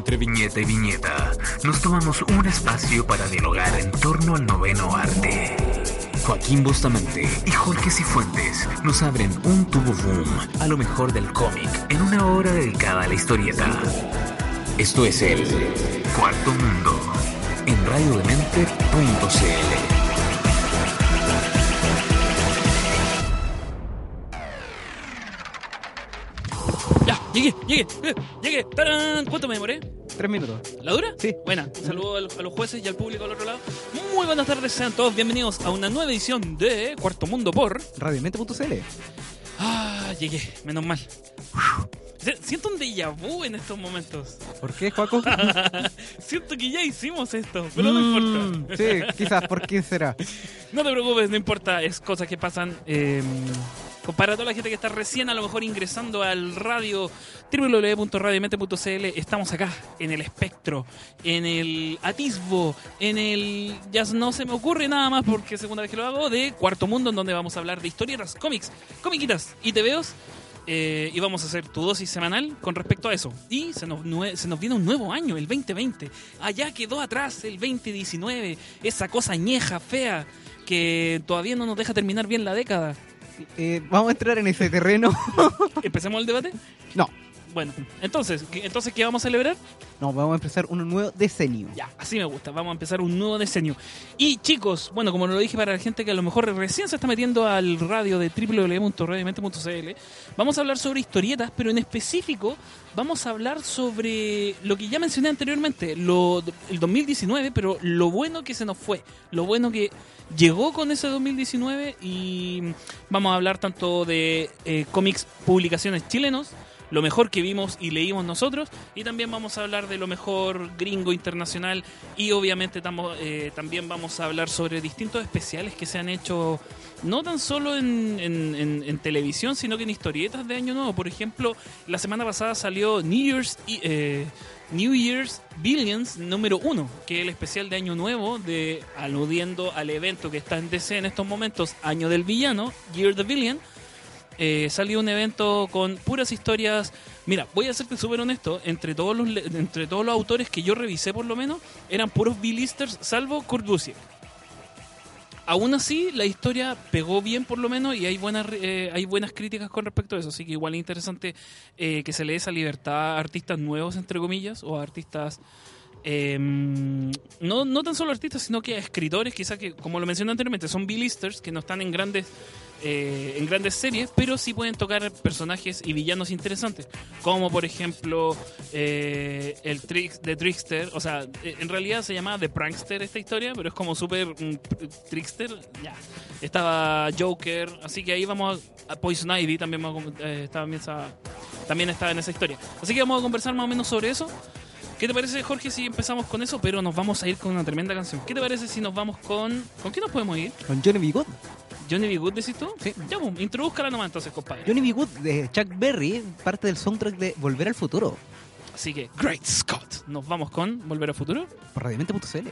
Entre viñeta y viñeta, nos tomamos un espacio para dialogar en torno al noveno arte. Joaquín Bustamante y Jorge Cifuentes nos abren un tubo boom a lo mejor del cómic en una hora dedicada a la historieta. Esto es el Cuarto Mundo en radiodemente.cl. llegué, llegué, eh, llegué. ¡Tarán! ¿Cuánto me demoré? Tres minutos. ¿La dura? Sí. Buena. Saludos a los- jueces y al público al otro lado. Muy buenas tardes, sean todos bienvenidos a una nueva edición de Cuarto Mundo por. Radiomente.cl. Ah, llegué, menos mal. Siento un déjà vu en estos momentos. ¿Por qué, Juaco? Siento que ya hicimos esto, pero no Mm, importa. Sí, quizás. ¿Por qué será? No te preocupes, no importa, es cosas que pasan. eh, para toda la gente que está recién a lo mejor ingresando al radio www.radiomente.cl, estamos acá en el espectro, en el atisbo, en el... Ya no se me ocurre nada más porque segunda vez que lo hago, de Cuarto Mundo, en donde vamos a hablar de historietas, cómics, comiquitas y TVOs. eh, y vamos a hacer tu dosis semanal con respecto a eso. Y se nos, se nos viene un nuevo año, el 2020. Allá quedó atrás el 2019, esa cosa añeja, fea, que todavía no nos deja terminar bien la década. Eh, Vamos a entrar en ese terreno. ¿Empecemos el debate? No, Bueno, entonces, ¿qué, entonces ¿qué vamos a celebrar? no, vamos a empezar un nuevo decenio. Ya, así me gusta. Vamos a empezar un nuevo diseño. Y chicos, bueno, como lo dije para la gente que a lo mejor recién se está metiendo al radio de www.radiomente.cl, vamos a hablar sobre historietas, pero en específico vamos a hablar sobre lo que ya mencioné anteriormente, lo, el 2019, pero lo bueno que se nos fue, lo bueno que llegó con ese 2019 y vamos a hablar tanto de eh, cómics, publicaciones chilenos, lo mejor que vimos y leímos nosotros. Y también vamos a hablar de lo mejor gringo internacional. Y obviamente tamo- eh, también vamos a hablar sobre distintos especiales que se han hecho no tan solo en, en- en- en televisión sino que en historietas de Año Nuevo. Por ejemplo, la semana pasada salió New Year's, eh, New Year's Billions número uno, que es el especial de Año Nuevo, de aludiendo al evento que está en DC en estos momentos, Año del Villano, Year the Villain eh, salió un evento con puras historias. Mira, voy a serte súper honesto, entre todos los entre todos los autores que yo revisé por lo menos, eran puros B-listers, salvo Kurt Busiek. Aún así, la historia pegó bien por lo menos y hay buenas eh, hay buenas críticas con respecto a eso, así que igual es interesante eh, que se le dé esa libertad a artistas nuevos, entre comillas, o a artistas eh, no, no tan solo artistas, sino que a escritores, quizás que, como lo mencioné anteriormente, son B-listers que no están en grandes eh, en grandes series, pero sí pueden tocar personajes y villanos interesantes, como por ejemplo eh, el Trix de Trickster, o sea, eh, en realidad se llamaba The Prankster esta historia, pero es como súper mm, Trickster, ya. Estaba Joker, así que ahí vamos a, Poison Ivy también, vamos a- eh, también, estaba en esa historia. Así que vamos a conversar más o menos sobre eso. ¿Qué te parece, Jorge, si empezamos con eso? Pero nos vamos a ir con una tremenda canción. ¿Qué te parece si nos vamos con... ¿Con qué nos podemos ir? Con Johnny B. ¿Johnny B. Good decís tú? Sí. Ya, pues, introdúzcala nomás entonces, compadre. Johnny B. Good de Chuck Berry, parte del soundtrack de Volver al Futuro. Así que, Great Scott. Nos vamos con Volver al Futuro. Por radiomente.cl.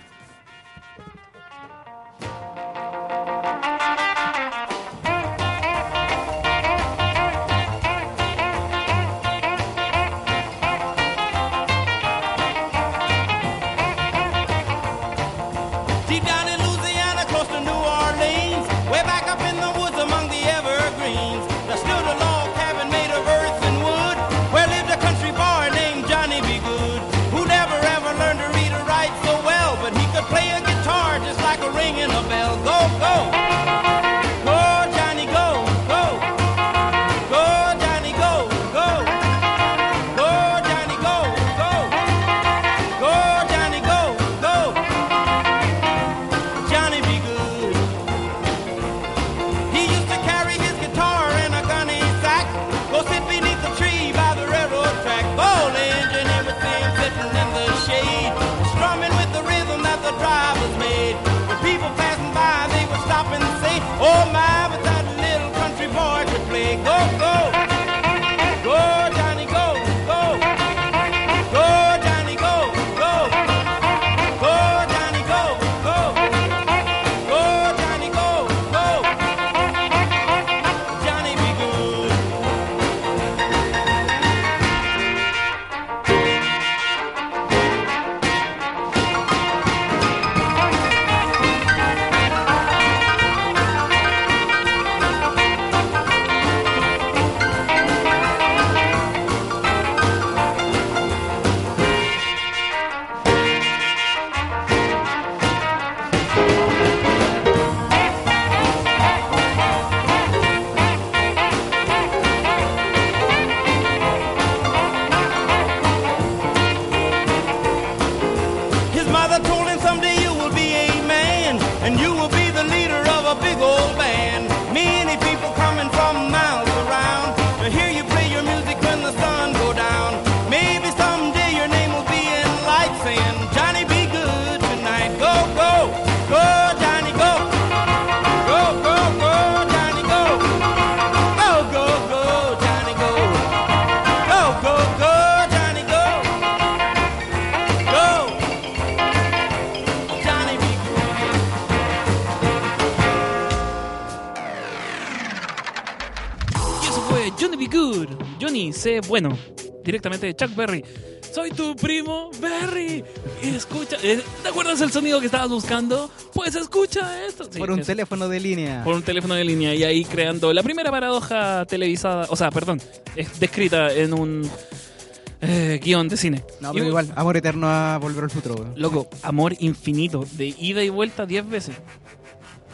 bueno. Directamente de Chuck Berry. Soy tu primo Berry. Escucha. eh, ¿Te acuerdas el sonido que estabas buscando? Pues escucha esto. Sí, Por un es- teléfono de línea. Por un teléfono de línea y ahí creando la primera paradoja televisada. O sea, perdón. Es descrita en un eh, guion de cine. No, Y- pero igual, amor eterno a volver al futuro. Loco, amor infinito, de ida y vuelta 10 veces.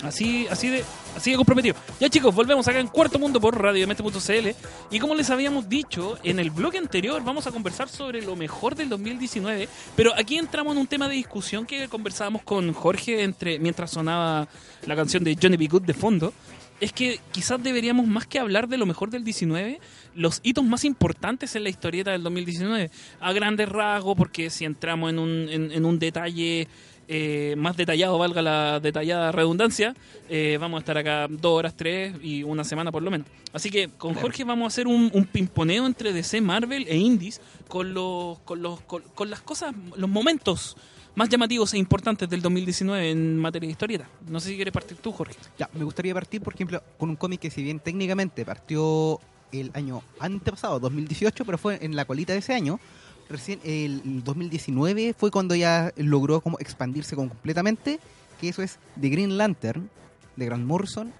Así, así de, así de comprometido. Ya chicos, volvemos acá en Cuarto Mundo por radiomente.cl y como les habíamos dicho en el bloque anterior, vamos a conversar sobre lo mejor del 2019, pero aquí entramos en un tema de discusión que conversábamos con Jorge entre mientras sonaba la canción de Johnny B. Good de fondo. Es que quizás deberíamos más que hablar de lo mejor del 19, los hitos más importantes en la historieta del 2019. A grandes rasgos, porque si entramos en un, en, en un detalle eh, más detallado, valga la detallada redundancia, eh, vamos a estar acá dos horas, tres y una semana por lo menos. Así que con Jorge vamos a hacer un, un pimponeo entre DC, Marvel e Indies con, los, con, los, con, con las cosas, los momentos más llamativos e importantes del 2019 en materia de historieta. No sé si quieres partir tú, Jorge. Ya, me gustaría partir, por ejemplo, con un cómic que si bien técnicamente partió el año antepasado, 2018, pero fue en la colita de ese año, recién el 2019 fue cuando ya logró como expandirse completamente, que eso es The Green Lantern, de Grant Morrison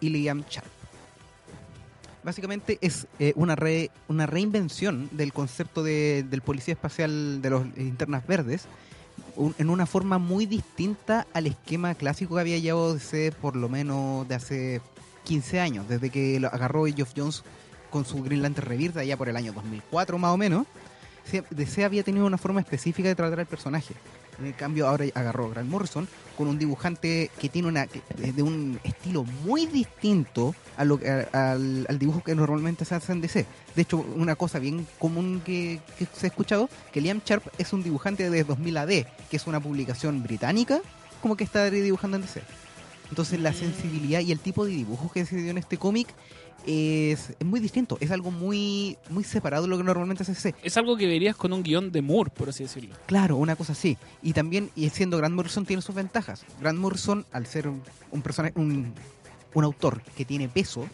y Liam Sharp. Básicamente es eh, una, re- una reinvención del concepto de- del policía espacial de los linternas verdes, en una forma muy distinta al esquema clásico que había llevado DC por lo menos de hace 15 años, desde que lo agarró Geoff Jones con su Green Lantern Rebirth allá por el año 2004 más o menos. DC había tenido una forma específica de tratar al personaje. En el cambio ahora agarró a Grant Morrison con un dibujante que tiene una que- de un estilo muy distinto a lo, a- al, al dibujo que normalmente se hace en DC. De hecho, una cosa bien común que, que se ha escuchado, que Liam Sharp es un dibujante de 2000 AD, que es una publicación británica, como que está dibujando en DC. Entonces la sensibilidad y el tipo de dibujo que se dio en este cómic es, es muy distinto, es algo muy, muy separado de lo que normalmente se hace. Es algo que verías con un guion de Moore, por así decirlo. Claro, una cosa así. Y también, y siendo Grant Morrison, tiene sus ventajas. Grant Morrison, al ser un, un personaje, un, un autor que tiene peso,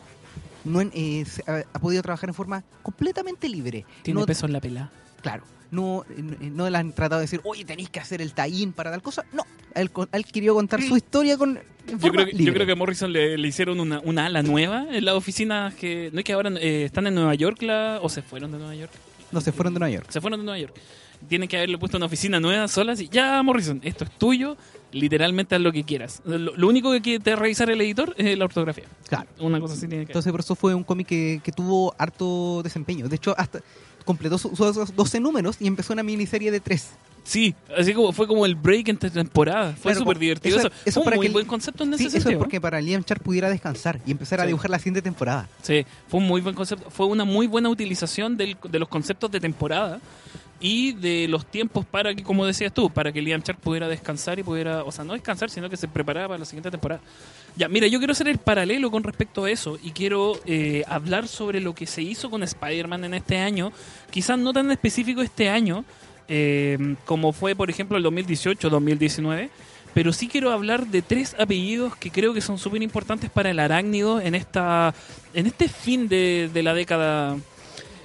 no en- eh, ha, ha podido trabajar en forma completamente libre. Tiene No- peso en la pelada. Claro. No, eh, no le han tratado de decir, oye, tenéis que hacer el tie para tal cosa. No, él, él quería contar su historia con. Yo creo, que, yo libre. creo que a Morrison le, le hicieron una, una ala nueva en las oficinas que no es que ahora eh, están en Nueva York la, o se fueron de Nueva York. No se fueron de Nueva York. Se fueron de Nueva York. Tienen que haberle puesto una oficina nueva sola así. Ya, Morrison, esto es tuyo. Literalmente haz lo que quieras. Lo, lo único que quiere te revisar el editor es la ortografía. Claro. Una cosa así tiene que Entonces, por eso fue un cómic que, que tuvo harto desempeño. De hecho, hasta completó sus sus 12 números y empezó una miniserie de 3. Sí, así como fue como el break entre temporadas. Fue Claro, súper divertido. Eso, eso- eso fue para muy que buen concepto en Sí, ese eso es porque para Liam Sharp pudiera descansar y empezar a Sí. dibujar la siguiente temporada. Sí, fue un muy buen concepto. Fue una muy buena utilización del- de los conceptos de temporada y de los tiempos para que, como decías tú, para que Liam Sharp pudiera descansar y pudiera, o sea, no descansar, sino que se preparara para la siguiente temporada. Ya, mira, yo quiero hacer el paralelo con respecto a eso y quiero eh, hablar sobre lo que se hizo con Spider-Man en este año, quizás no tan específico este año, eh, como fue, por ejemplo, el 2018-2019, pero sí quiero hablar de tres apellidos que creo que son súper importantes para el arácnido en, esta, en este fin de, de la década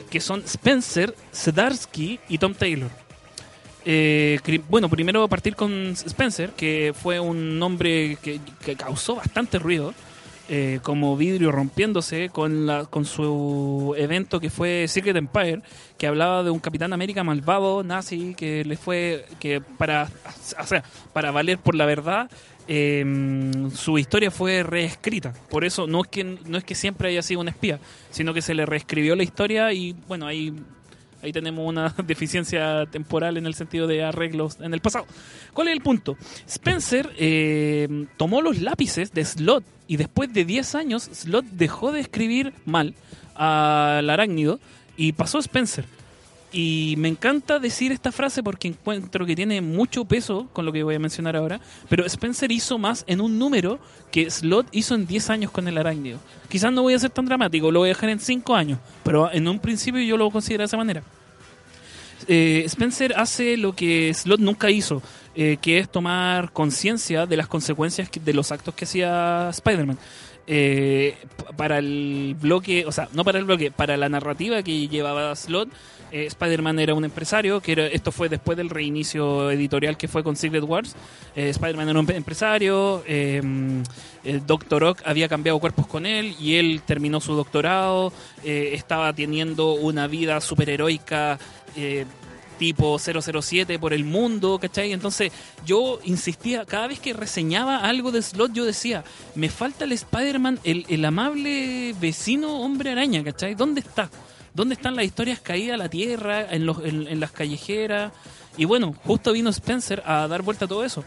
que son Spencer, Sedarsky y Tom Taylor. Eh, bueno, primero a partir con Spencer, que fue un nombre que, que causó bastante ruido, eh, como vidrio rompiéndose con, la, con su evento que fue Secret Empire, que hablaba de un Capitán América malvado, nazi, que le fue, que para, o para valer por la verdad, eh, su historia fue reescrita. Por eso no es que no es que siempre haya sido un espía, sino que se le reescribió la historia y bueno, ahí ahí tenemos una deficiencia temporal en el sentido de arreglos en el pasado. ¿Cuál es el punto? Spencer eh, tomó los lápices de Slot y después de 10 años Slot dejó de escribir mal al arácnido y pasó a Spencer. Y me encanta decir esta frase porque encuentro que tiene mucho peso con lo que voy a mencionar ahora. Pero Spencer hizo más en un número que Slot hizo en 10 años con el arácnido. Quizás no voy a ser tan dramático, lo voy a dejar en 5 años. Pero en un principio yo lo considero de esa manera. Eh, Spencer hace lo que Slot nunca hizo, eh, que es tomar conciencia de las consecuencias de los actos que hacía Spider-Man. Eh, para el bloque, o sea, no para el bloque, para la narrativa que llevaba Slot, eh, Spider-Man era un empresario, que esto fue después del reinicio editorial que fue con Secret Wars. Eh, Spider-Man era un empresario, eh, el Doctor Ock había cambiado cuerpos con él y él terminó su doctorado, eh, estaba teniendo una vida superheroica. Tipo 007 por el mundo, ¿cachai? Entonces yo insistía, cada vez que reseñaba algo de Slot, yo decía, me falta el Spider-Man, el, el amable vecino hombre araña, ¿cachai? ¿Dónde está? ¿Dónde están las historias caídas a la tierra, en, los, en, en las callejeras? Y bueno, justo vino Spencer a dar vuelta a todo eso.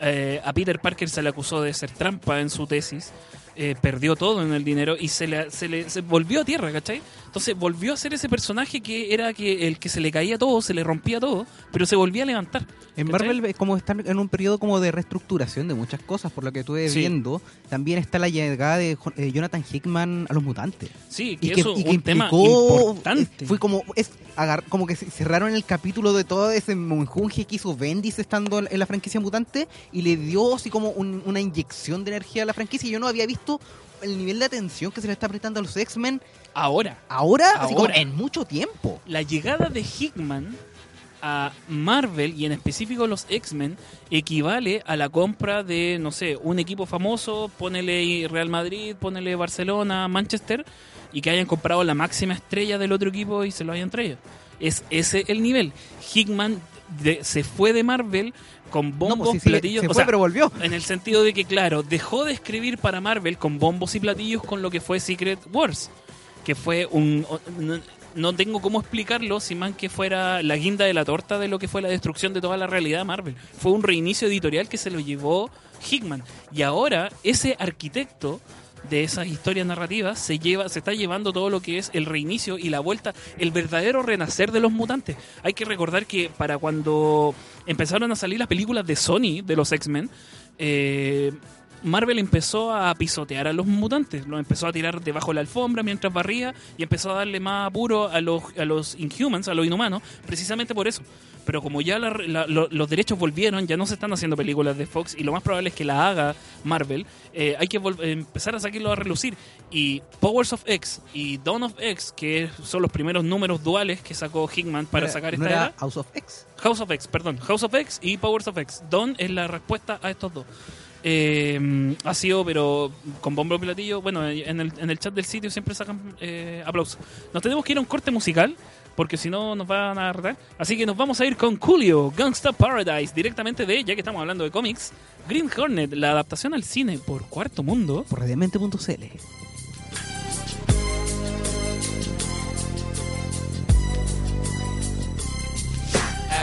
Eh, a Peter Parker se le acusó de ser trampa en su tesis. eh, perdió todo en el dinero y se le, se le se volvió a tierra, ¿cachai? Entonces volvió a ser ese personaje que era que el que se le caía todo, se le rompía todo, pero se volvía a levantar. En ¿cachai? Marvel es como están en un periodo como de reestructuración de muchas cosas, por lo que estuve Sí. viendo. También está la llegada de eh, Jonathan Hickman a los mutantes. Sí, que, Y que, eso y que un tema implicó, importante. eh, Fue como, es, agar- como que cerraron el capítulo de todo ese monjunje que hizo Bendis estando en en la franquicia mutante y le dio así como un- una inyección de energía a la franquicia. Y yo no había visto el nivel de atención que se le está prestando a los X-Men Ahora, ahora, así como Ahora. en mucho tiempo. la llegada de Hickman a Marvel y en específico los X-Men equivale a la compra de, no sé, un equipo famoso, ponele Real Madrid, ponele Barcelona, Manchester, y que hayan comprado la máxima estrella del otro equipo y se lo hayan traído. Es ese el nivel. Hickman de- se fue de Marvel con No, bombos, pues sí, sí, platillos, se fue, sea, pero volvió. en el sentido de que, claro, dejó de escribir para Marvel con bombos y platillos con lo que fue Secret Wars, que fue un... no, no tengo cómo explicarlo, si más que fuera la guinda de la torta de lo que fue la destrucción de toda la realidad Marvel. Fue un reinicio editorial que se lo llevó Hickman. Y ahora ese arquitecto de esas historias narrativas se lleva se está llevando todo lo que es el reinicio y la vuelta el verdadero renacer de los mutantes hay que recordar que para cuando empezaron a salir las películas de Sony de los X-Men eh, Marvel empezó a pisotear a los mutantes, los empezó a tirar debajo de la alfombra mientras barría y empezó a darle más apuro a los, a los Inhumans, a los inhumanos, precisamente por eso. Pero como ya la- la- lo- los derechos volvieron, ya no se están haciendo películas de Fox y lo más probable es que la haga Marvel, eh, hay que empezar a sacarlo a relucir. Y Powers of X y Dawn of X, que son los primeros números duales que sacó Hickman para No era- sacar no esta era era, House of X. House of X, perdón. House of X y Powers of X. Dawn es la respuesta a estos dos. Eh, ha sido, pero con bombo platillo. Bueno, en el, en el chat del sitio siempre sacan eh, aplausos. Nos tenemos que ir a un corte musical, porque si no nos van a retar. Así que nos vamos a ir con Coolio, Gangsta Paradise, directamente de, ya que estamos hablando de cómics, Green Hornet, la adaptación al cine por Cuarto Mundo. Por radiamente.cl.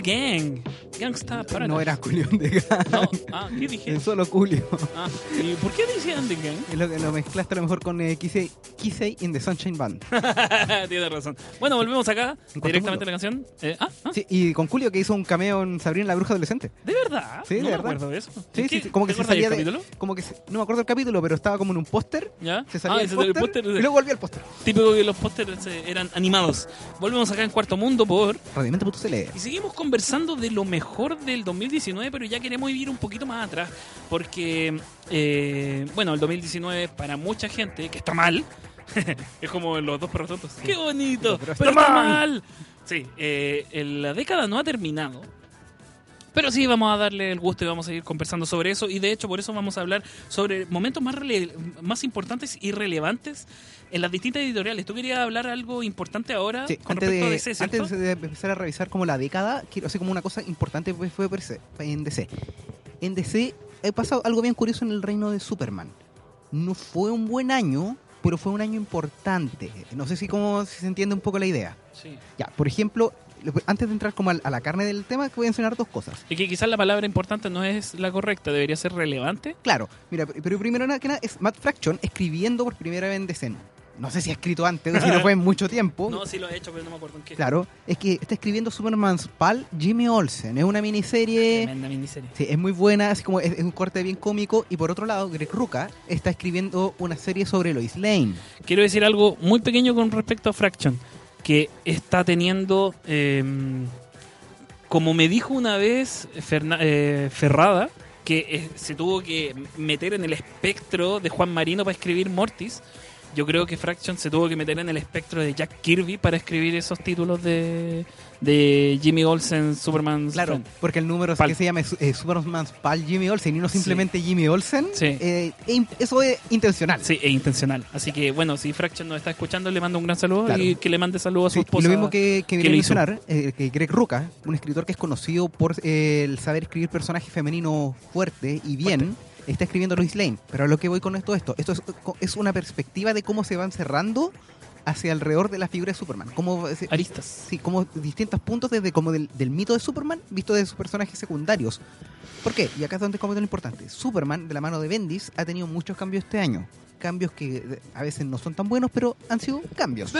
The Gang. Gangsta Paradise. No era Julio de Gang. No, ah, ¿qué dije? Es solo Julio. Ah, ¿y por qué decían The Gang? Es lo que lo mezclaste a lo mejor con eh, Kisei, Kisei in the Sunshine Band. Tienes razón. Bueno, volvemos acá, directamente a la canción. Eh, ah, ah, Sí, y con Julio que hizo un cameo en Sabrina la Bruja Adolescente. ¿de verdad? Sí, no de me verdad. acuerdo de eso. Sí, ¿Qué- sí, como que se del salía de, capítulo? como que se- no me acuerdo el capítulo, pero estaba como en un póster. ¿Ya? Se salía Ah, del del póster y luego volvía al póster. Típico que los pósters eh, eran animados. Volvemos acá en Cuarto Mundo por... Radiamente.cl Y seguimos conversando de lo mejor del 2019, pero ya queremos ir un poquito más atrás, porque, eh, bueno, el 2019 para mucha gente, que está mal, es como los dos perros tontos, ¡qué bonito! Pero Pero, está está mal. mal. Sí, eh, la década no ha terminado. Pero sí, vamos a darle el gusto y vamos a seguir conversando sobre eso. Y de hecho, por eso vamos a hablar sobre momentos más, más importantes y relevantes en las distintas editoriales. ¿Tú querías hablar algo importante ahora Sí, con antes respecto a de, DC, ¿cierto? antes de empezar a revisar como la década, quiero hacer como una cosa importante fue se- en DC. En DC ha pasado algo bien curioso en el reino de Superman. No fue un buen año, pero fue un año importante. No sé si, cómo, si se entiende un poco la idea. Sí. Ya, por ejemplo, antes de entrar como a la carne del tema, voy a mencionar dos cosas. Y que quizás la palabra importante no es la correcta, debería ser relevante. Claro, mira, pero primero que nada es Matt Fraction escribiendo por primera vez en DC. No sé si ha escrito antes o si no fue en mucho tiempo. No, sí lo he hecho, pero no me acuerdo en qué. Claro, es que está escribiendo Superman's pal Jimmy Olsen. Es una miniserie. Tremenda miniserie. Sí, es muy buena, así como es, es un corte bien cómico. Y por otro lado, Greg Ruca está escribiendo una serie sobre Lois Lane. Quiero decir algo muy pequeño con respecto a Fraction, que está teniendo, eh, como me dijo una vez eh, Ferrada, que eh, se tuvo que meter en el espectro de Juan Marino para escribir Mortis. Yo creo que Fraction se tuvo que meter en el espectro de Jack Kirby para escribir esos títulos de, de Jimmy Olsen, Superman. Claro, porque el número Pal. que se llama eh, Superman's pal Jimmy Olsen y no simplemente Jimmy Olsen. Sí. eh, e eso es intencional. Sí, es intencional. Así que, bueno, si Fraction nos está escuchando, le mando un gran saludo Claro. y que le mande saludos a su Sí, y esposa. lo mismo que, que que mencionar, eh, que Greg Ruca, un escritor que es conocido por eh, el saber escribir personajes femeninos fuerte y bien, está escribiendo Lois Lane. Pero a lo que voy con esto, esto, esto es, es una perspectiva de cómo se van cerrando hacia alrededor de la figura de Superman. Cómo, se- Aristas. sí, como distintos puntos desde como del, del mito de Superman visto desde sus personajes secundarios. ¿Por qué? Y acá es donde como lo importante. Superman, de la mano de Bendis, ha tenido muchos cambios este año. Cambios que eh, a veces no son tan buenos, pero han sido cambios.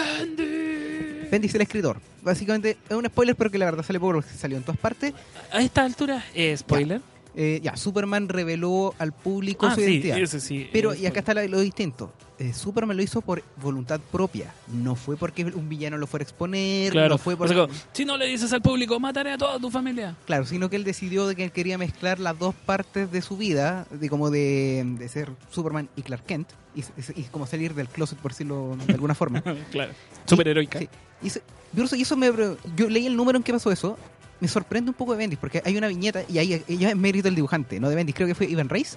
Bendis el escritor. Básicamente es un spoiler, pero que la verdad sale poco porque salió en todas partes. A esta altura, eh, spoiler. Eh, ya, Superman reveló al público Ah, su sí, identidad. ese sí. Pero, y acá está lo distinto. Eh, Superman lo hizo por voluntad propia. No fue porque un villano lo fuera a exponer. Claro, No fue o sea, si no le dices al público, mataré a toda tu familia. Claro, sino que él decidió de que él quería mezclar las dos partes de su vida, de como de, de ser Superman y Clark Kent, y, y- como salir del closet, por decirlo de alguna forma. claro. Superheroica. Sí. Y eso, yo, y eso me, yo leí el número en que pasó eso, me sorprende un poco de Bendis, porque hay una viñeta, y ahí ella es mérito del dibujante, no de Bendis, creo que fue Ivan Reis,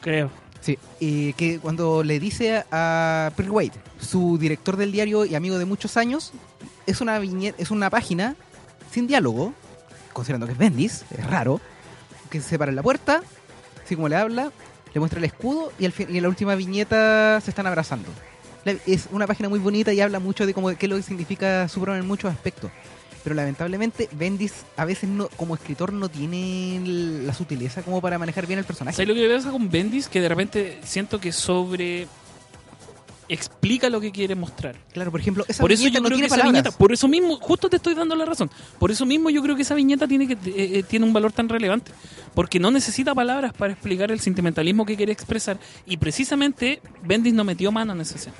Creo. Sí, y que cuando le dice a Pearl Wade, su director del diario y amigo de muchos años, es una viñeta, es una página sin diálogo, considerando que es Bendis, es raro, que se para en la puerta, así como le habla, le muestra el escudo y, al fin- y en la última viñeta se están abrazando. Es una página muy bonita y habla mucho de cómo, qué es lo que significa Superman en muchos aspectos. Pero lamentablemente Bendis a veces no, como escritor no tiene la sutileza como para manejar bien el personaje. ¿Sabes lo que pasa con Bendis? Que de repente siento que sobre explica lo que quiere mostrar. Claro, por ejemplo, esa por eso viñeta yo no creo que esa viñeta, por eso mismo, justo te estoy dando la razón. Por eso mismo yo creo que esa viñeta tiene que eh, eh, tiene un valor tan relevante, porque no necesita palabras para explicar el sentimentalismo que quiere expresar y precisamente Bendis no metió mano en esa escena.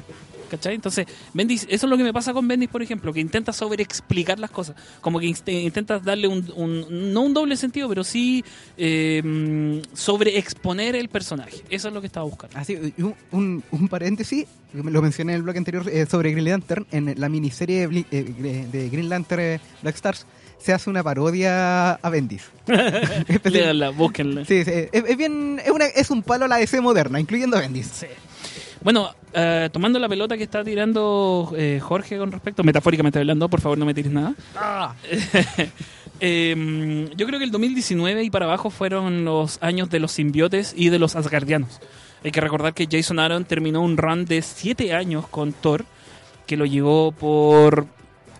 ¿Cachai? Entonces, Bendis, eso es lo que me pasa con Bendis, por ejemplo, que intenta sobreexplicar las cosas. Como que intentas darle un, un- no un doble sentido, pero sí eh, sobreexponer el personaje. Eso es lo que estaba buscando. Así, un, un, un paréntesis, lo mencioné en el blog anterior eh, sobre Green Lantern, en la miniserie de, eh, de Green Lantern eh, Black Stars se hace una parodia a Bendis. Léanla, búsquenla. sí, sí, es, es bien, es, una, es un palo a la DC moderna, incluyendo a Bendis. Sí. Bueno, eh, tomando la pelota que está tirando eh, Jorge con respecto, metafóricamente hablando, por favor no me tires nada. Eh, yo creo que el 2019 y para abajo fueron los años de los simbiotes y de los asgardianos. Hay que recordar que Jason Aaron terminó un run de 7 años con Thor, que lo llevó por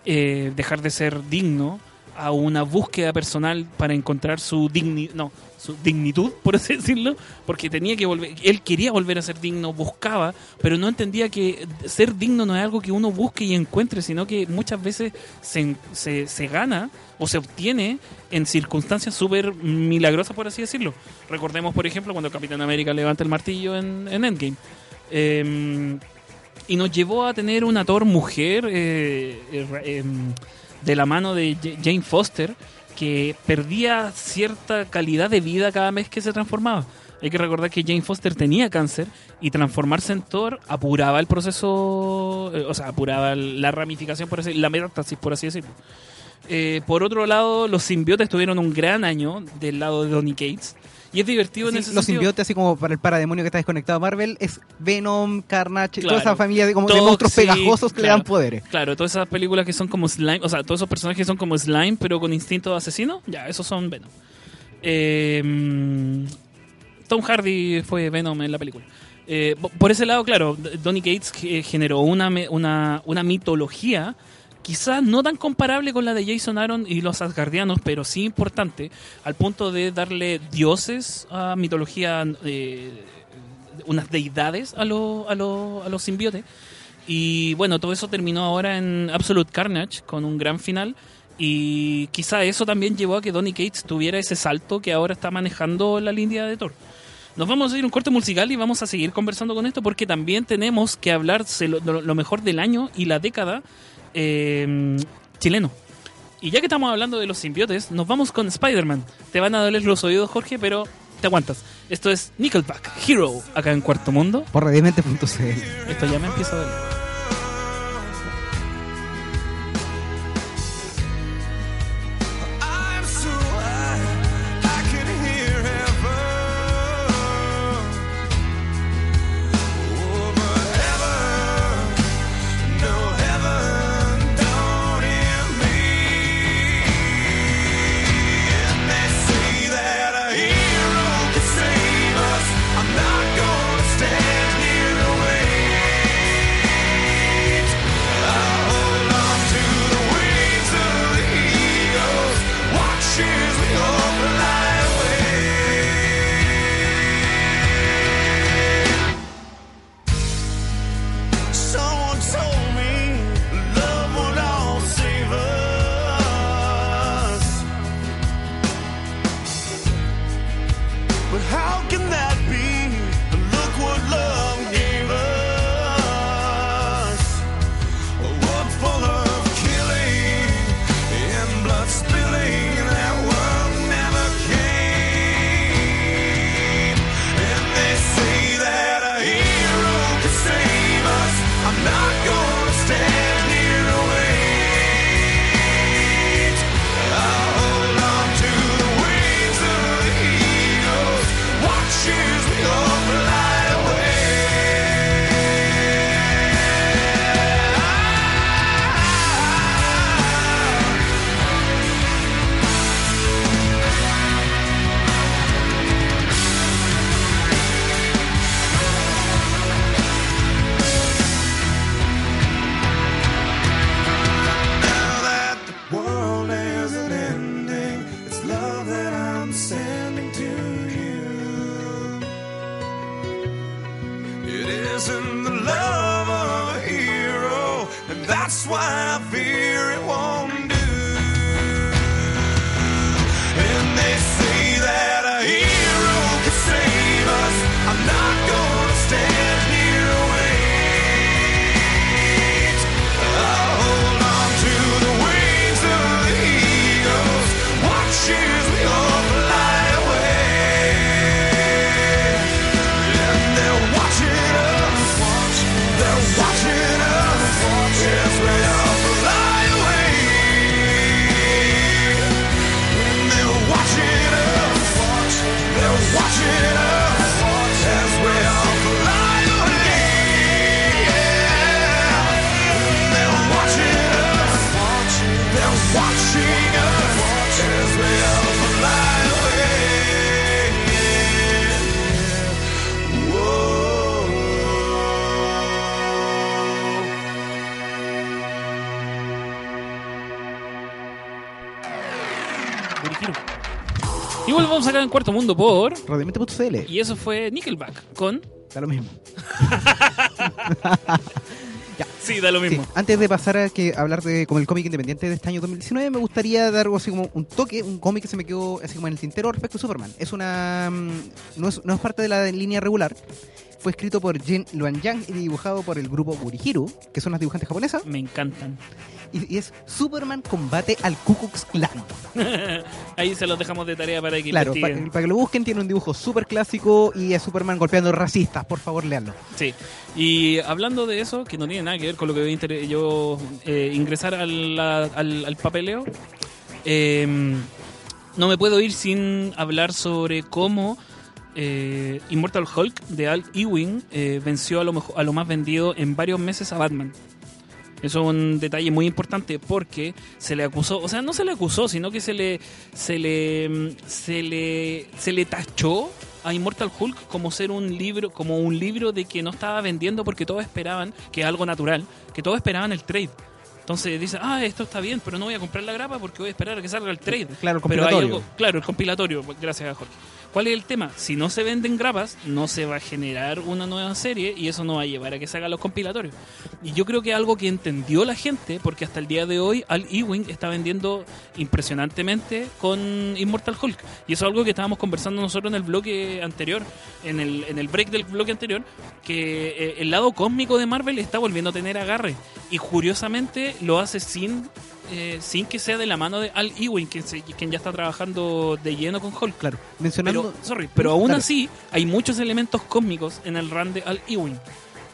eh, dejar de ser digno a una búsqueda personal para encontrar su digni no, su dignitud, por así decirlo, porque tenía que volver, él quería volver a ser digno, buscaba, pero no entendía que ser digno no es algo que uno busque y encuentre, sino que muchas veces se, se, se gana o se obtiene en circunstancias súper milagrosas, por así decirlo. Recordemos, por ejemplo, cuando Capitán América levanta el martillo en, en Endgame. Eh, y nos llevó a tener una Thor mujer eh, eh, eh, de la mano de Jane Foster que perdía cierta calidad de vida cada vez que se transformaba. Hay que recordar que Jane Foster tenía cáncer y transformarse en Thor apuraba el proceso, eh, o sea, apuraba la ramificación, por así, la metástasis, por así decirlo. Eh, por otro lado, los simbiotes tuvieron un gran año del lado de Donny Cates. Y es divertido en ese los sentido. simbiotes, así como para el parademonio que está desconectado a Marvel, es Venom, Carnage, Claro. toda esa familia de, como de Toxic, monstruos pegajosos que le dan poderes. Claro, todas esas películas que son como slime, o sea, todos esos personajes que son como slime, pero con instinto de asesino, ya, esos son Venom. Eh, mm, Tom Hardy fue Venom en la película. Eh, po- por ese lado, claro, Donny Cates eh, generó una, una, una mitología quizás no tan comparable con la de Jason Aaron y los Asgardianos, pero sí importante, al punto de darle dioses a mitología, eh, unas deidades a, lo- a, lo- a los simbiotes. Y bueno, todo eso terminó ahora en Absolute Carnage, con un gran final. Y quizá eso también llevó a que Donny Cates tuviera ese salto que ahora está manejando la línea de Thor. Nos vamos a ir un corte musical y vamos a seguir conversando con esto porque también tenemos que hablar lo mejor del año y la década eh, chileno. Y ya que estamos hablando de los simbiotes, nos vamos con Spider-Man. Te van a doler los oídos, Jorge, pero te aguantas. Esto es Nickelback, Hero, acá en Cuarto Mundo. Por radiamente.cl. Esto ya me empieza a doler. Volvemos acá en Cuarto Mundo por... Radiamente.cl. Y eso fue Nickelback con... Da lo mismo. Sí, da lo Sí, mismo. antes de pasar a que hablar de como el cómic independiente de este año 2019, me gustaría dar algo así como un toque, un cómic que se me quedó así como en el tintero respecto a Superman. Es una mm, no es, no es parte de la línea regular. Fue escrito por Jin Luan Yang y dibujado por el grupo Gurihiru, que son las dibujantes japonesas, Me encantan. y, y es Superman combate al Ku Klux Klan. Ahí se los dejamos de tarea para que Claro, para, que lo busquen, tiene un dibujo súper clásico y es Superman golpeando racistas, por favor, leanlo. Sí. Y hablando de eso, que no tiene nada que ver con lo que voy yo eh, ingresar al, al, al papeleo, eh, no me puedo ir sin hablar sobre cómo eh, Immortal Hulk de Al Ewing eh, venció a lo, mejo- a lo más vendido en varios meses a Batman. Eso es un detalle muy importante porque se le acusó, o sea, no se le acusó, sino que se le se le se le se le tachó a Immortal Hulk como ser un libro, como un libro de que no estaba vendiendo porque todos esperaban, que es algo natural, que todos esperaban el trade. Entonces dice, ah, esto está bien, pero no voy a comprar la grapa porque voy a esperar a que salga el trade. Claro, el Pero hay compilatorio. algo, claro, el compilatorio, gracias a Jorge. ¿Cuál es el tema? Si no se venden grapas, no se va a generar una nueva serie y eso no va a llevar a que se hagan los compilatorios. Y yo creo que algo que entendió la gente, porque hasta el día de hoy Al Ewing está vendiendo impresionantemente con Immortal Hulk. Y eso es algo que estábamos conversando nosotros en el bloque anterior, en el, en el break del bloque anterior, que eh, el lado cósmico de Marvel está volviendo a tener agarre. Y curiosamente lo hace sin eh, sin que sea de la mano de Al Ewing, quien, se- quien ya está trabajando de lleno con Hulk. Claro, mencionando... Pero, sorry, pero aún Dale. así hay muchos elementos cósmicos en el run de Al Ewing.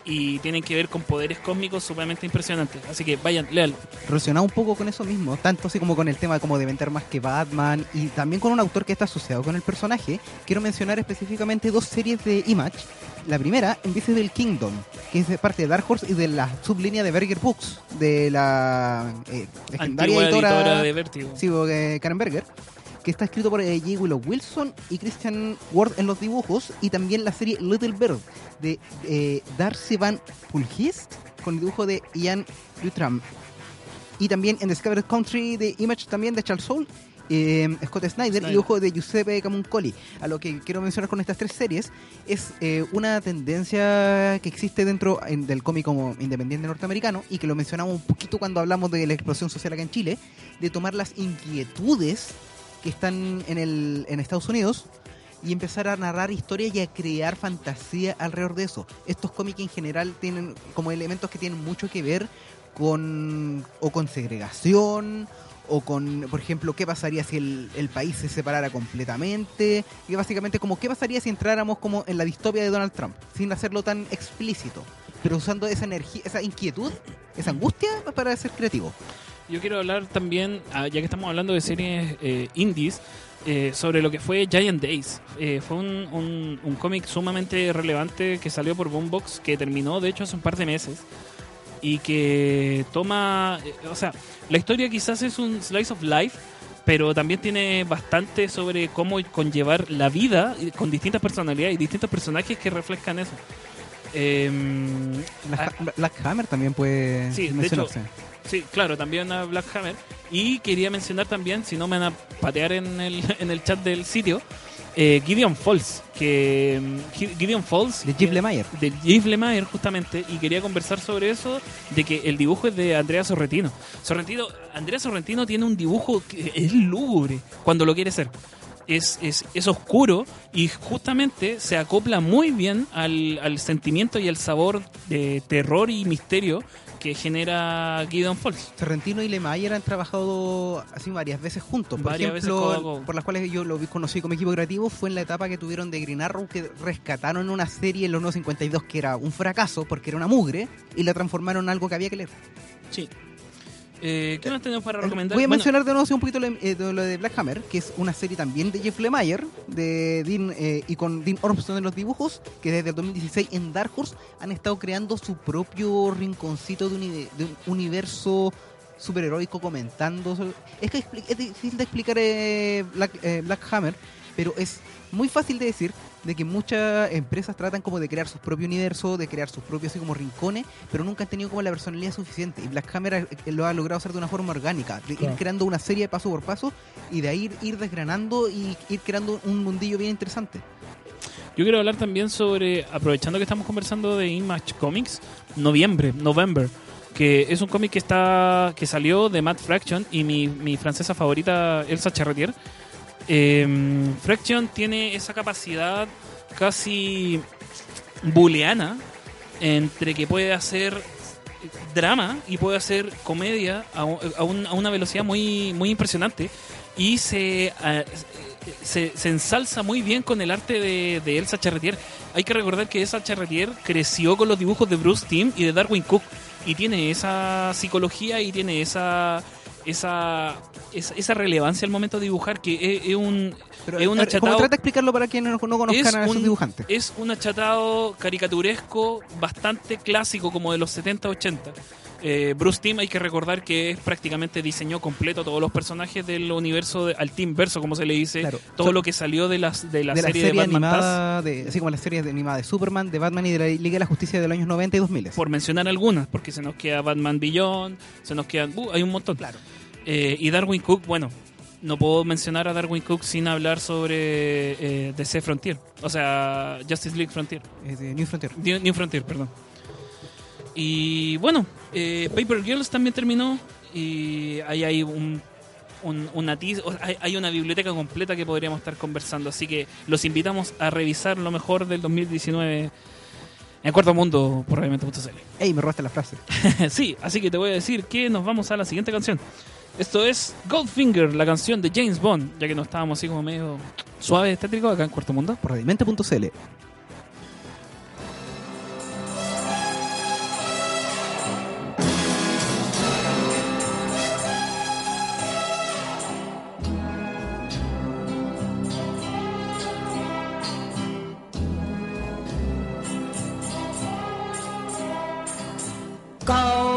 Y tienen que ver con poderes cósmicos sumamente impresionantes. Así que vayan, léalo. relacionado un poco con eso mismo, tanto así como con el tema como de vender más que Batman y también con un autor que está asociado con el personaje, quiero mencionar específicamente dos series de Image. La primera, Invisible Kingdom, que es de parte de Dark Horse y de la sublínea de Berger Books, de la eh, legendaria editora, editora de Vértigo. sí, Karen Berger, que está escrito por eh, J. Willow Wilson y Christian Ward en los dibujos, y también la serie Little Bird de eh, Darcy Van Pulgist con el dibujo de Ian Lutram. Y también en Discovered Country de Image también de Charles Soule, eh, Scott Snyder, Snyder. y dibujo de Giuseppe Camuncoli. A lo que quiero mencionar con estas tres series es eh, una tendencia que existe dentro en- del cómic como independiente norteamericano y que lo mencionamos un poquito cuando hablamos de la explosión social acá en Chile, de tomar las inquietudes que están en, el, en Estados Unidos y empezar a narrar historias y a crear fantasía alrededor de eso. Estos cómics en general tienen como elementos que tienen mucho que ver con o con segregación o con, por ejemplo, qué pasaría si el, el país se separara completamente y básicamente como qué pasaría si entráramos como en la distopia de Donald Trump sin hacerlo tan explícito, pero usando esa energía, esa inquietud, esa angustia para ser creativo. Yo quiero hablar también, ah, ya que estamos hablando de series eh, indies, eh, sobre lo que fue Giant Days. Eh, fue un, un- un cómic sumamente relevante que salió por Boombox, que terminó de hecho hace un par de meses. Y que toma, eh, o sea, la historia quizás es un slice of life, pero también tiene bastante sobre cómo conllevar la vida con distintas personalidades y distintos personajes que reflejan eso. Em, Black, ah, Black Hammer también puede Sí, de mencionarse. Sí, claro, también a Black Hammer. Y quería mencionar también, si no me van a patear en el, en el chat del sitio, eh, Gideon Falls. Que, mm, Gi- Gideon Falls. de Jeff que- Lemire. de Jeff Lemire, justamente. Y quería conversar sobre eso, de que el dibujo es de Andrea Sorrentino. Sorrentino Andrea Sorrentino tiene un dibujo que es lúgubre cuando lo quiere ser. Es, es, es oscuro y justamente se acopla muy bien al, al sentimiento y al sabor de terror y misterio que genera Gideon Falls. Sorrentino y Lemire han trabajado así varias veces juntos. Por Varias veces ejemplo, codo a codo. por las cuales yo lo conocí como equipo creativo fue en la etapa que tuvieron de Green Arrow, que rescataron una serie en los 952 que era un fracaso porque era una mugre y la transformaron en algo que había que leer. Sí. Eh, ¿Qué más tenemos para recomendar? Voy a Bueno, mencionar de nuevo un poquito lo, eh, de lo de Black Hammer, que es una serie también de Jeff Lemire de Dean, eh, y con Dean Ormston en los dibujos, que desde el 2016 en Dark Horse han estado creando su propio rinconcito de, uni- de un universo superheroico comentando. Es que es difícil de explicar eh, Black, eh, Black Hammer, pero es muy fácil de decir de que muchas empresas tratan como de crear su propio universo, de crear sus propios así como rincones, pero nunca han tenido como la personalidad suficiente. Y Black Hammer eh, lo ha logrado hacer de una forma orgánica, de ir creando una serie paso por paso y de ahí ir, ir desgranando y ir creando un mundillo bien interesante. Yo quiero hablar también sobre, aprovechando que estamos conversando de Image Comics, Noviembre, November, que es un cómic que está que salió de Matt Fraction y mi, mi francesa favorita, Elsa Charretier. Eh, Fraction tiene esa capacidad casi booleana entre que puede hacer drama y puede hacer comedia a, a un- a una velocidad muy, muy impresionante y se, ah, se, ensalza muy bien con el arte de, de Elsa Charretier. Hay que recordar que Elsa Charretier creció con los dibujos de Bruce Timm y de Darwin Cook y tiene esa psicología y tiene esa esa, esa, esa relevancia al momento de dibujar que es, es un Pero es un ver, achatado trata de explicarlo para quienes no, no conozcan es a esos un- dibujantes. es un achatado caricaturesco bastante clásico como de los 70-80 Eh, Bruce Timm hay que recordar que es prácticamente diseñó completo todos los personajes del universo, de- al Team Verso, como se le dice, Claro. todo So- lo que salió de, las, de la de serie la de Batman animada, de, así como la serie de- animada de Superman, de Batman y de la Liga de la Justicia de los años 90 y 2000. por mencionar algunas, porque se nos queda Batman Beyond, se nos quedan, uh, hay un montón. Claro. Eh, y Darwin Cook, bueno, no puedo mencionar a Darwin Cook sin hablar sobre eh, DC Frontier, o sea, Justice League Frontier. Es de New Frontier. New, New Frontier, perdón. Y bueno, eh, Paper Girls también terminó y ahí hay un, un- o- hay, hay una biblioteca completa que podríamos estar conversando, así que los invitamos a revisar lo mejor del 2019 en Cuarto Mundo por Radiamente.cl. Ey, me robaste la frase. sí, así que te voy a decir que nos vamos a la siguiente canción. Esto es Goldfinger, la canción de James Bond, ya que no estábamos así como medio suave, estético acá en Cuarto Mundo. Por radimente.cl. Goldfinger.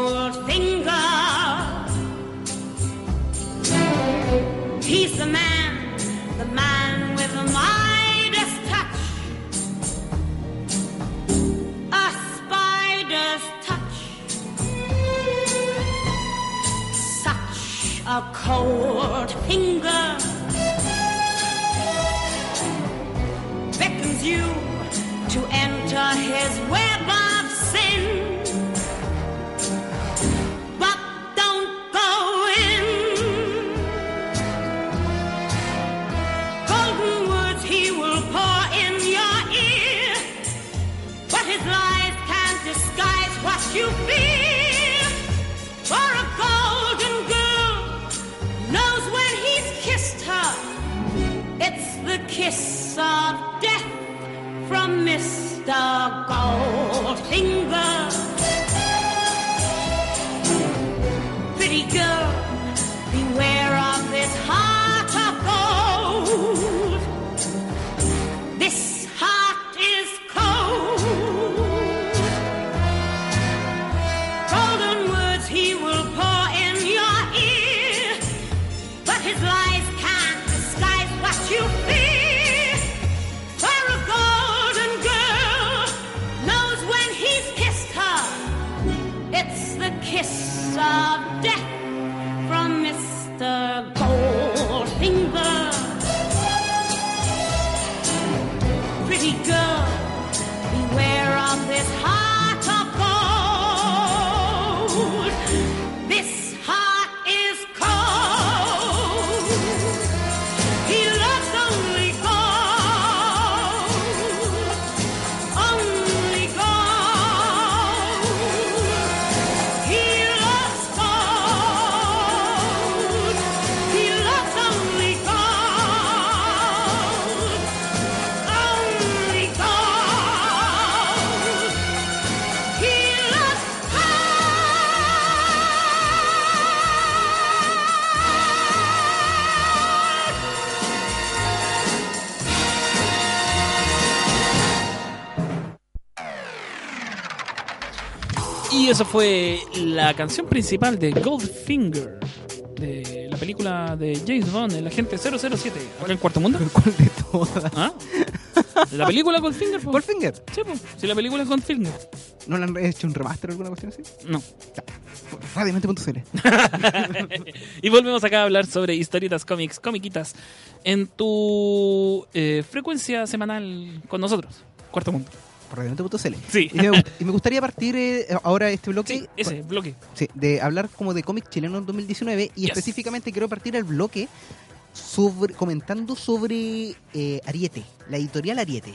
Cold finger beckons you to enter his web Mr. Goldfinger. Eso fue la canción principal de Goldfinger, de la película de James Bond, el agente 007, acá en Cuarto Mundo. ¿Cuál de todas? ¿Ah? ¿La película Goldfinger? po? Goldfinger. Sí, po. si la película es Goldfinger. ¿No le han hecho un remaster o alguna cuestión así? No. Radiamente.cl. y volvemos acá a hablar sobre historietas, cómics, comiquitas en tu eh, frecuencia semanal con nosotros, Cuarto Mundo. Por Radiamente.cl. Sí. Y me, y me gustaría partir eh, ahora este bloque Sí, ese bloque. Sí, de hablar como de cómics chilenos en 2019 y Yes. específicamente quiero partir el bloque sobre comentando sobre eh, Ariete, la editorial Ariete,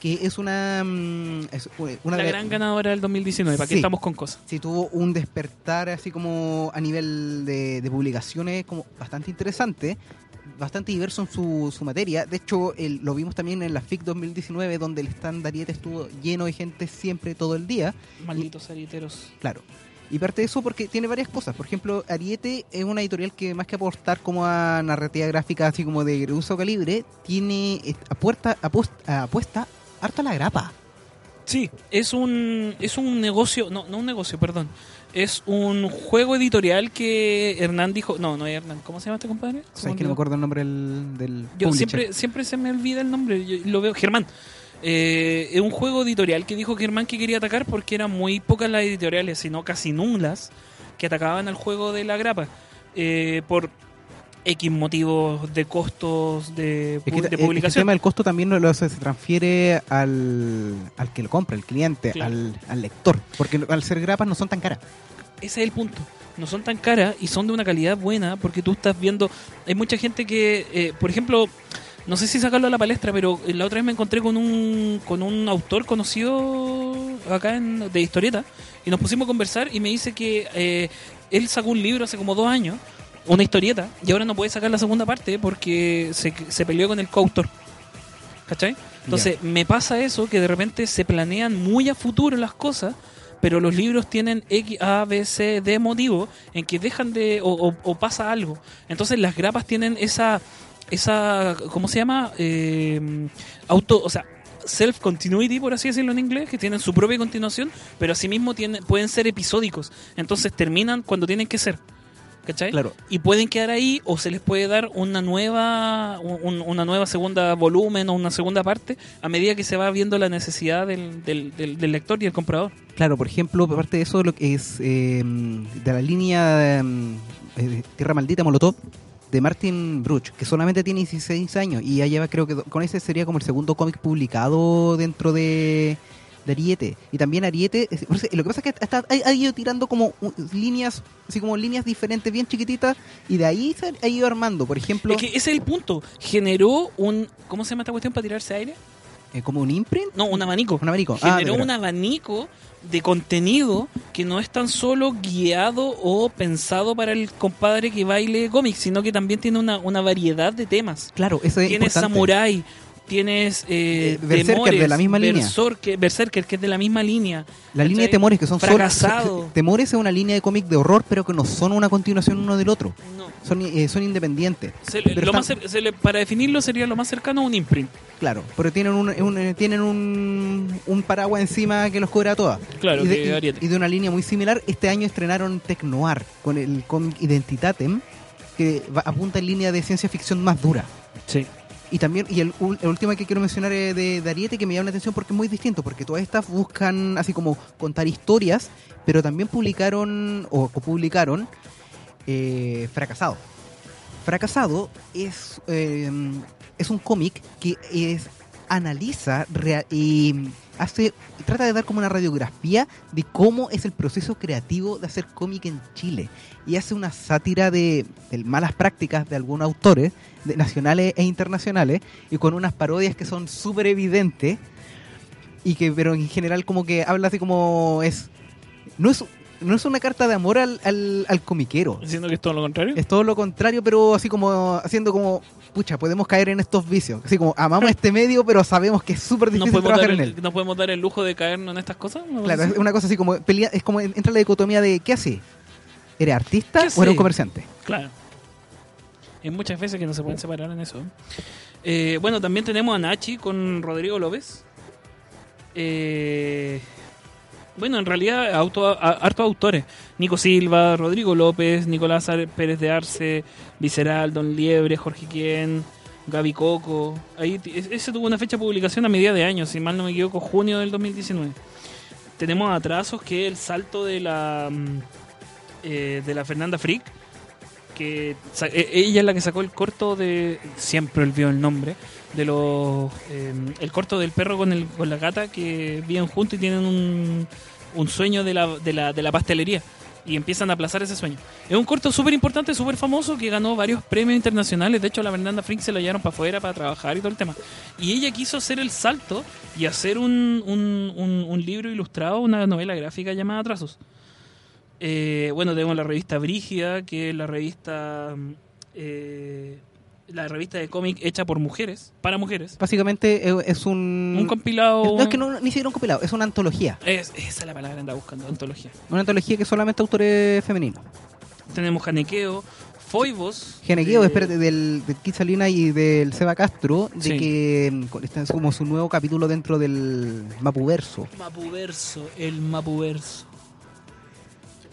que es una mm, es una la gran ganadora del 2019, ¿para Sí. estamos con cosas? sí tuvo un despertar así como a nivel de, de publicaciones como bastante interesante, bastante diverso en su, su materia. De hecho, el- lo vimos también en la FIC 2019 donde el stand de Ariete estuvo lleno de gente siempre todo el día. Malditos arieteros. Claro. Y parte de eso porque tiene varias cosas. Por ejemplo, Ariete es una editorial que más que aportar como a narrativa gráfica así como de grueso calibre, tiene apuesta, apuesta harto a la grapa. Sí, es un, es un negocio, no, no un negocio, perdón. Es un juego editorial que Hernán dijo. No, no es Hernán. ¿Cómo se llama este compadre? O sea, ¿Cómo es que no me acuerdo el nombre del, del Yo siempre, siempre se me olvida el nombre. Yo lo veo. Germán. Eh, es un juego editorial que dijo Germán que quería atacar porque eran muy pocas las editoriales, sino casi nulas, que atacaban al juego de la grapa. Eh, por X motivos de costos de, Es que, pu- es de que el publicación. tema del costo también lo, lo- se transfiere al, al que lo compra, el cliente, Claro. al, al lector. Porque al ser grapas no son tan caras. Ese es el punto. No son tan caras y son de una calidad buena porque tú estás viendo. Hay mucha gente que, eh, por ejemplo, no sé si sacarlo a la palestra, pero la otra vez me encontré con un, con un autor conocido acá en, de historieta y nos pusimos a conversar y me dice que eh, él sacó un libro hace como dos años, una historieta, y ahora no puede sacar la segunda parte porque se, se peleó con el coautor. ¿Cachai? Entonces, me pasa eso, que de repente se planean muy a futuro las cosas, pero los libros tienen X, A, B, C, D motivo en que dejan de. o, o- o pasa algo. Entonces, las grapas tienen esa. esa ¿Cómo se llama? Eh, auto. O sea. Self-continuity, por así decirlo en inglés, que tienen su propia continuación, pero asimismo tienen, pueden ser episódicos. Entonces terminan cuando tienen que ser. ¿Cachai? Claro. y pueden quedar ahí o se les puede dar una nueva un- una nueva segunda volumen o una segunda parte a medida que se va viendo la necesidad del, del, del- del lector y el comprador Claro, por ejemplo, aparte de eso, lo que es eh, de la línea mm, eh, Tierra Maldita Molotov de Martin Bruch, que solamente tiene 16 años y ya lleva, creo que con ese sería como el segundo cómic publicado dentro de, de Ariete. Y también Ariete, lo que pasa es que está, ha, ha ido tirando como líneas, así como líneas diferentes, bien chiquititas, y de ahí se ha ido armando. Por ejemplo, es que ese es el punto generó un ¿cómo se llama esta cuestión para tirarse aire? eh, como un imprint, no un abanico un abanico. Ah, generó un abanico de contenido que no es tan solo guiado o pensado para el compadre que baile cómics, sino que también tiene una, una variedad de temas. Claro, eso es tienes importante. Samurai, tienes eh, Eh, Berserker, Temores, de la misma línea. Berserker, Berserker, que es de la misma línea. La línea de. Temores, que son solo- Fracasado. son- Temores es una línea de cómic de horror, pero que no son una continuación uno del otro. No. Son, eh, son independientes. Se- lo están- más cer- se le- para definirlo sería lo más cercano a un imprint. Claro, pero tienen un, un- eh, tienen un, un paraguas encima que los cobra a todas. Claro, y de, que y de una línea muy similar, este año estrenaron Tech Noir con el cómic Identitatem, que va- apunta en línea de ciencia ficción más dura. Sí. Y también, y el, último que quiero mencionar es de, de Ariete, que me llama la atención porque es muy distinto, porque todas estas buscan así como contar historias, pero también publicaron, o copublicaron, eh, Fracasado. Fracasado es, eh, es un cómic que es, analiza y hace, trata de dar como una radiografía de cómo es el proceso creativo de hacer cómic en Chile. Y hace una sátira de, de malas prácticas de algunos autores, de- nacionales e internacionales, y con unas parodias que son súper evidentes, y que, pero en general como que habla así como es... No es, no es una carta de amor al, al, al comiquero. Diciendo que es todo lo contrario. Es todo lo contrario, pero así como haciendo como, pucha, podemos caer en estos vicios. Así como, amamos este medio, pero sabemos que es súper ¿No difícil podemos, trabajar en él. ¿No podemos dar el lujo de caernos en estas cosas? ¿Una cosa Claro, así? es una cosa así como, pelea, es como entra la dicotomía de, ¿qué hace? ¿Eres artista ¿Qué o eres un comerciante? Claro. Hay muchas veces que no se pueden separar en eso. Eh, bueno, también tenemos a Nachi con Rodrigo López. Eh, bueno, en realidad, auto, a- hartos autores. Nico Silva, Rodrigo López, Nicolás Pérez de Arce, Visceral, Don Liebre, Jorge Quien, Gaby Coco. Ahí, ese tuvo una fecha de publicación a medida de año, si mal no me equivoco, junio del 2019. Tenemos atrasos que el salto de la mm, eh, de la Fernanda Frick, e- ella es la que sacó el corto de siempre olvido el nombre de los eh, el corto del perro con el con la gata que viven juntos y tienen un, un sueño de la, de la de la pastelería y empiezan a aplazar ese sueño. Es un corto súper importante, súper famoso, que ganó varios premios internacionales. De hecho, la Fernanda Frick se la llevaron para afuera para trabajar y todo el tema. Y ella quiso hacer el salto y hacer un, un- un libro ilustrado, una novela gráfica llamada Trazos. Eh, bueno, tenemos la revista Brígida, que es la revista eh, la revista de cómic hecha por mujeres, para mujeres. Básicamente eh, es un... Un compilado. es- no, es que no, ni siquiera un compilado, es una antología. Es- esa es la palabra que andaba buscando, antología. Una antología que solamente autores femeninos. Tenemos Janequeo, Foibos. Genegueo, eh, espérate, del, del Kid Salina y del Seba Castro, de Sí. que mm, este es como su nuevo capítulo dentro del Mapuverso. Mapuverso, el Mapuverso.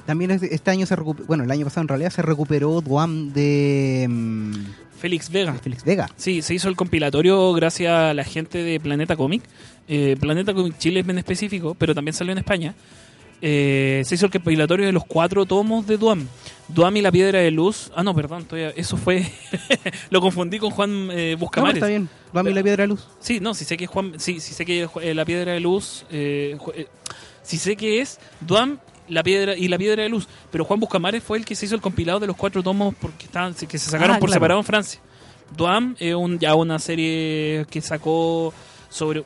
También es- este año se recuperó, bueno, el año pasado en realidad se recuperó Duam de, mm, Félix Vega. de Félix Vega. Sí, se hizo el compilatorio gracias a la gente de Planeta Comic. Eh, Planeta Comic Chile en específico, pero también salió en España. Eh, se hizo el compilatorio de los cuatro tomos de Duam. Duam y la Piedra de Luz. Ah, no, perdón, todavía- eso fue. Lo confundí con Juan eh, No, Buscamares. está bien. Duam y la Piedra de Luz. Sí, no, sí sé que es Juan. Sí, sí sé que es, eh, la Piedra de Luz. Eh, eh, sí sé que es Duam la piedra y la Piedra de Luz. Pero Juan Buscamares fue el que se hizo el compilado de los cuatro tomos porque estaban, que se sacaron Ah, por claro. separado en Francia. Duam es un, ya una serie que sacó sobre.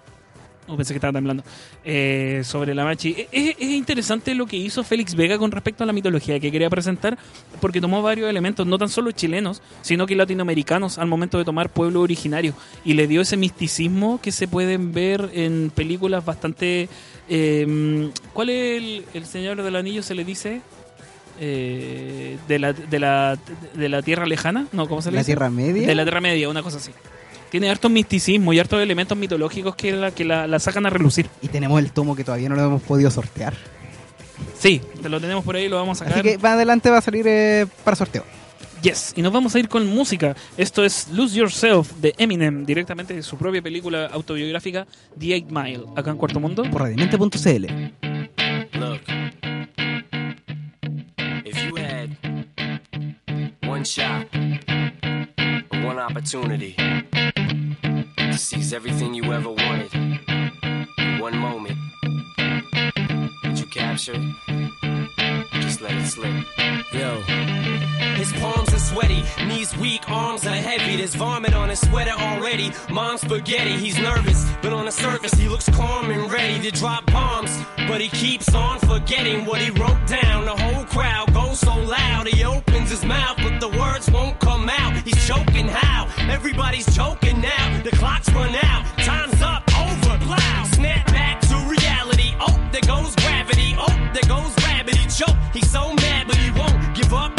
No pensé que estaba temblando. Eh, sobre la Machi. E- Es, es interesante lo que hizo Félix Vega con respecto a la mitología que quería presentar, porque tomó varios elementos, no tan solo chilenos, sino que latinoamericanos al momento de tomar pueblo originario. Y le dio ese misticismo que se pueden ver en películas bastante. eh, ¿Cuál es el, el Señor del Anillo? Se le dice. Eh, de, la, de, la, de la Tierra Lejana. No, ¿cómo se le La dice? Tierra Media. De la Tierra Media, una cosa así. Tiene harto misticismo y hartos elementos mitológicos que la, que la, la sacan a relucir. Y tenemos el tomo que todavía no lo hemos podido sortear. Sí, te lo tenemos por ahí, lo vamos a sacar. Así que más adelante va a salir eh, para sorteo. Yes, y nos vamos a ir con música. Esto es Lose Yourself de Eminem, directamente de su propia película autobiográfica The Eight Mile, acá en Cuarto Mundo. Por radiamente.cl. Look, if you had one shot, one opportunity seize everything you ever wanted in one moment, that you captured, just let it slip. Yo. Palms are sweaty, knees weak, arms are heavy. There's vomit on his sweater already. Mom's spaghetti, he's nervous, but on the surface he looks calm and ready to drop bombs. But he keeps on forgetting what he wrote down. The whole crowd goes so loud, he opens his mouth, but the words won't come out. He's choking how? Everybody's choking now. The clock's run out, time's up, over, plow. Snap back to reality. Oh, there goes gravity. Oh, there goes. He choke. He's so mad, but he won't give up.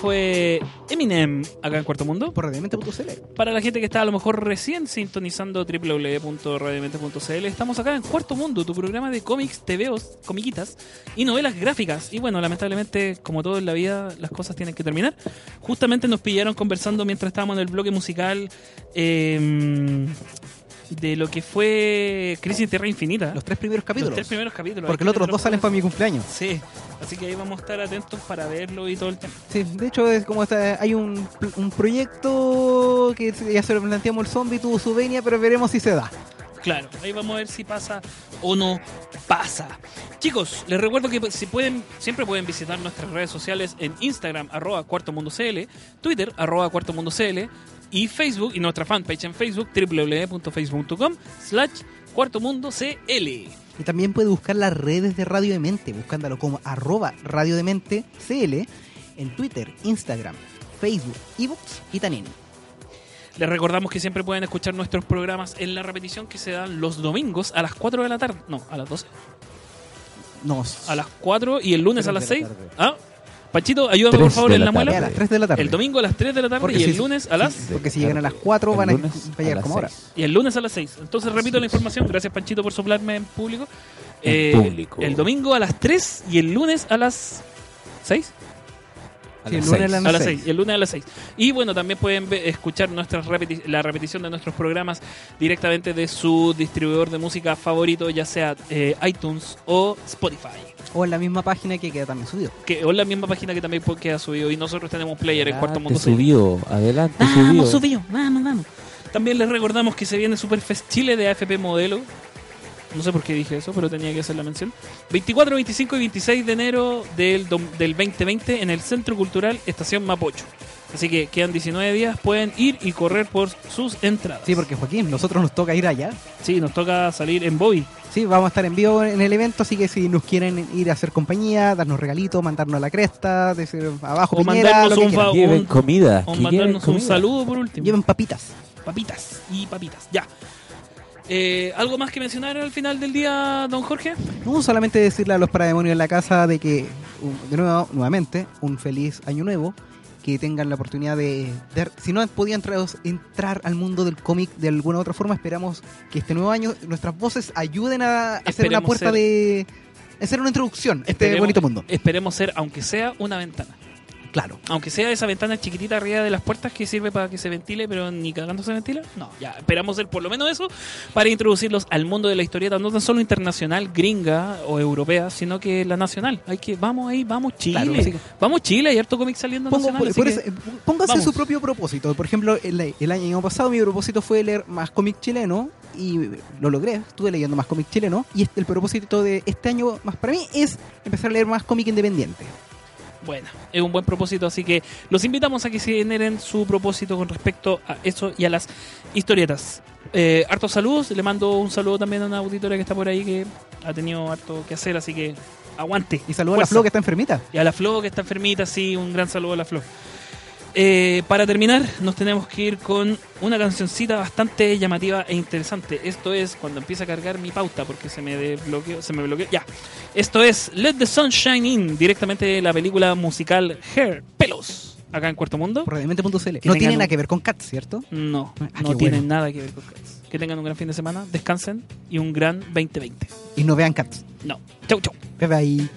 Fue Eminem acá en Cuarto Mundo. Por radiamente.cl. Para la gente que está a lo mejor recién sintonizando www.radiomente.cl, estamos acá en Cuarto Mundo, tu programa de cómics, TVOs, comiquitas y novelas gráficas. Y bueno, lamentablemente, como todo en la vida, las cosas tienen que terminar. Justamente nos pillaron conversando mientras estábamos en el bloque musical eh, de lo que fue Crisis en Tierra Infinita. Los tres primeros capítulos. Los tres primeros capítulos. Porque los otros dos salen para mi cumpleaños. Sí, así que ahí vamos a estar atentos para verlo y todo el tema. Sí, de hecho es como está, hay un, un proyecto que ya se lo planteamos el zombie, tuvo su venia, pero veremos si se da. Claro, ahí vamos a ver si pasa o no pasa. Chicos, les recuerdo que si pueden, siempre pueden visitar nuestras redes sociales en Instagram, arroba cuarto mundo CL, Twitter, arroba cuarto mundo CL, y Facebook, y nuestra fanpage en Facebook, www.facebook.com, slash cuarto mundo CL. Y también puede buscar las redes de Radio Demente, buscándolo como arroba Radio Demente CL en Twitter, Instagram, Facebook, ebooks y Tanin. Les recordamos que siempre pueden escuchar nuestros programas en la repetición que se dan los domingos a las 4 de la tarde. No, a las 12. Nos A las 4 y el lunes a las de 6. la tarde. Ah, Pachito, ayúdame por favor en la la muela. a las 3 de la tarde. El domingo a las 3 de la tarde Porque y si- el lunes a las... Porque si llegan a las 4 van a, a llegar como ahora. Y el lunes a las 6. Entonces repito la información. Gracias Panchito por soplarme en público. En público. El domingo a las 3 y el lunes a las 6. Sí, el lunes a las seis. 6. Y el lunes a las 6. Y bueno, también pueden escuchar nuestras repeti- la repetición de nuestros programas directamente de su distribuidor de música favorito, ya sea eh, iTunes o Spotify. O en la misma página que queda también subido. Que o en la misma página que también queda subido. Y nosotros tenemos player en Cuarto Mundo. Subió. Adelante, Vamos, subió. subió. Vamos, vamos. También les recordamos que se viene Superfest Chile de AFP Modelo. No sé por qué dije eso, pero tenía que hacer la mención. 24, 25 y 26 de enero del, del 2020 en el Centro Cultural Estación Mapocho. Así que quedan 19 días, pueden ir y correr por sus entradas. Sí, porque Joaquín, nosotros nos toca ir allá. Sí, nos toca salir en Bobby. Sí, vamos a estar en vivo en el evento, así que si nos quieren ir a hacer compañía, darnos regalitos, mandarnos a la cresta, decir abajo, O Piñera, mandarnos lo que un quieran. fa- Lleven un- comida. O que mandarnos un comida. saludo por último. Lleven papitas. papitas y papitas. Ya. Eh, ¿Algo más que mencionar al final del día, don Jorge? No solamente decirle a los parademonios en la casa de que, de nuevo, nuevamente, un feliz año nuevo, que tengan la oportunidad de, de- si no podían entrar, entrar al mundo del cómic de alguna u otra forma, esperamos que este nuevo año nuestras voces ayuden a hacer una puerta ser- de... hacer una introducción a este bonito mundo. Esperemos ser, aunque sea una ventana. Claro. Aunque sea esa ventana chiquitita arriba de las puertas que sirve para que se ventile, pero ni cagando se ventila. No, ya esperamos ser por lo menos eso para introducirlos al mundo de la historieta, no tan solo internacional, gringa o europea, sino que la nacional. Hay que, vamos ahí, vamos Chile. Claro. Vamos Chile, hay harto cómic saliendo Pongo- nacional. por- eh, póngase vamos. su propio propósito. Por ejemplo, el, el año pasado mi propósito fue leer más cómic chileno y lo logré. Estuve leyendo más cómic chileno y este- el propósito de este año más para mí es empezar a leer más cómic independiente. Bueno, es un buen propósito, así que los invitamos a que se generen su propósito con respecto a eso y a las historietas. Eh, hartos saludos, le mando un saludo también a una auditora que está por ahí que ha tenido harto que hacer, así que aguante. Y saludo a la Fuerza. Flo que está enfermita. Y a la Flo que está enfermita, sí, un gran saludo a la Flo. Eh, para terminar, nos tenemos que ir con una cancioncita bastante llamativa e interesante. Esto es cuando empieza a cargar mi pauta, porque se me desbloqueó, se me bloqueó. Ya. Esto es Let the Sun Shine In, directamente de la película musical Hair, Pelos, acá en Cuarto Mundo. Por radiamente.cl. No tiene un- nada que ver con Cats, ¿cierto? No, Ah, no tiene bueno. nada que ver con Cats. Que tengan un gran fin de semana, descansen y un gran 2020. Y no vean Cats. No. Chau, chau. Bye bye.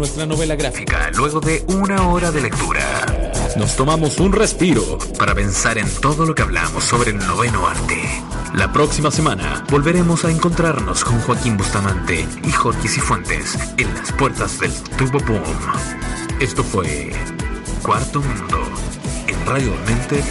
Nuestra novela gráfica luego de una hora de lectura. Nos tomamos un respiro para pensar en todo lo que hablamos sobre el noveno arte. La próxima semana volveremos a encontrarnos con Joaquín Bustamante y Jorge Cifuentes en las puertas del Tubo Boom. Esto fue Cuarto Mundo en radiomente.cl.